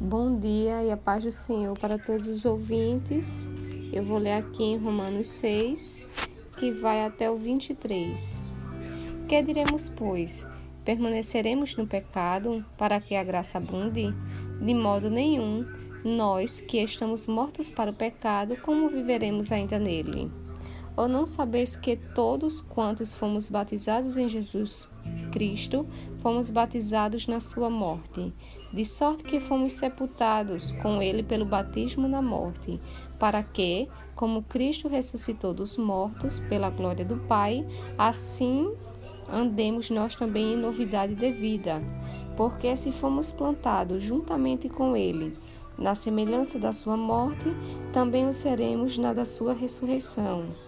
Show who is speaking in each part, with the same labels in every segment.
Speaker 1: Bom dia e a paz do Senhor para todos os ouvintes. Eu vou ler aqui em Romanos 6, que vai até o 23. Que diremos, pois? Permaneceremos no pecado para que a graça abunde? De modo nenhum. Nós que estamos mortos para o pecado, como viveremos ainda nele? Ou não sabeis que todos quantos fomos batizados em Jesus Cristo, fomos batizados na sua morte, de sorte que fomos sepultados com ele pelo batismo na morte, para que, como Cristo ressuscitou dos mortos pela glória do Pai, assim andemos nós também em novidade de vida. Porque se fomos plantados juntamente com ele, na semelhança da sua morte, também o seremos na da sua ressurreição.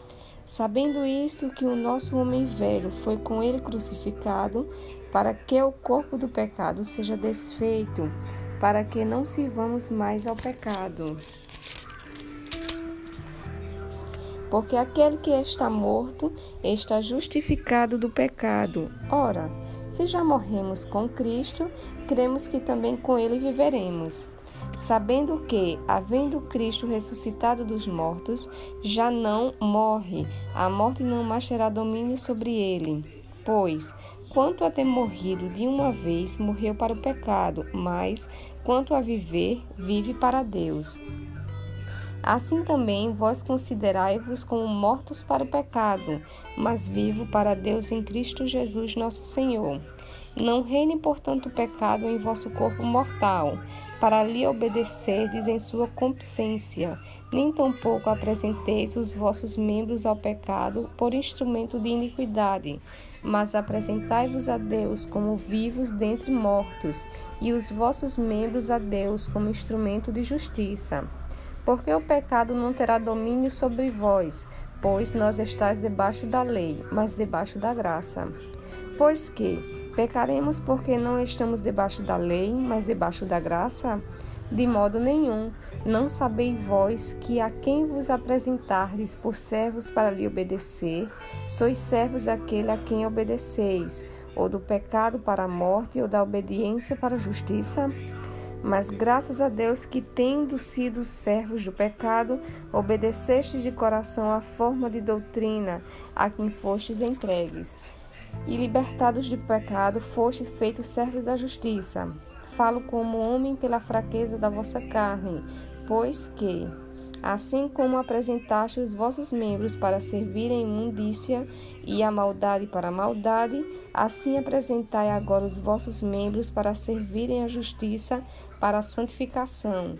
Speaker 1: Sabendo isto, que o nosso homem velho foi com ele crucificado, para que o corpo do pecado seja desfeito, para que não sirvamos mais ao pecado. Porque aquele que está morto está justificado do pecado. Ora, se já morremos com Cristo, cremos que também com ele viveremos sabendo que, havendo Cristo ressuscitado dos mortos, já não morre, a morte não mais terá domínio sobre ele. Pois, quanto a ter morrido de uma vez, morreu para o pecado, mas, quanto a viver, vive para Deus. Assim também vós considerai-vos como mortos para o pecado, mas vivo para Deus em Cristo Jesus nosso Senhor. Não reine, portanto, o pecado em vosso corpo mortal, para lhe obedecerdes em sua consciência, nem tampouco apresenteis os vossos membros ao pecado por instrumento de iniquidade, mas apresentai-vos a Deus como vivos dentre mortos, e os vossos membros a Deus como instrumento de justiça. Porque o pecado não terá domínio sobre vós, pois nós estáis debaixo da lei, mas debaixo da graça. Pois que, Pecaremos porque não estamos debaixo da lei, mas debaixo da graça? De modo nenhum. Não sabeis vós que a quem vos apresentardes por servos para lhe obedecer, sois servos daquele a quem obedeceis, ou do pecado para a morte, ou da obediência para a justiça? Mas graças a Deus que, tendo sido servos do pecado, obedecestes de coração à forma de doutrina a quem fostes entregues e libertados de pecado, fostes feitos servos da justiça. Falo como homem pela fraqueza da vossa carne, pois que, assim como apresentaste os vossos membros para servirem imundícia e a maldade para a maldade, assim apresentai agora os vossos membros para servirem a justiça para a santificação.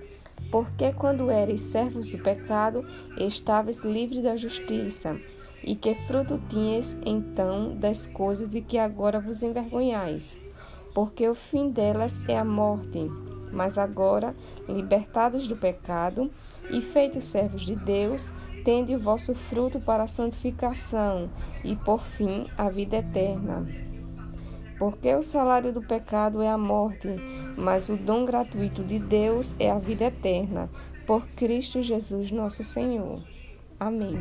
Speaker 1: Porque quando eres servos do pecado, estavas livres da justiça. E que fruto tinhas então das coisas de que agora vos envergonhais? Porque o fim delas é a morte. Mas agora, libertados do pecado e feitos servos de Deus, tende o vosso fruto para a santificação e, por fim, a vida eterna. Porque o salário do pecado é a morte, mas o dom gratuito de Deus é a vida eterna, por Cristo Jesus nosso Senhor. Amém.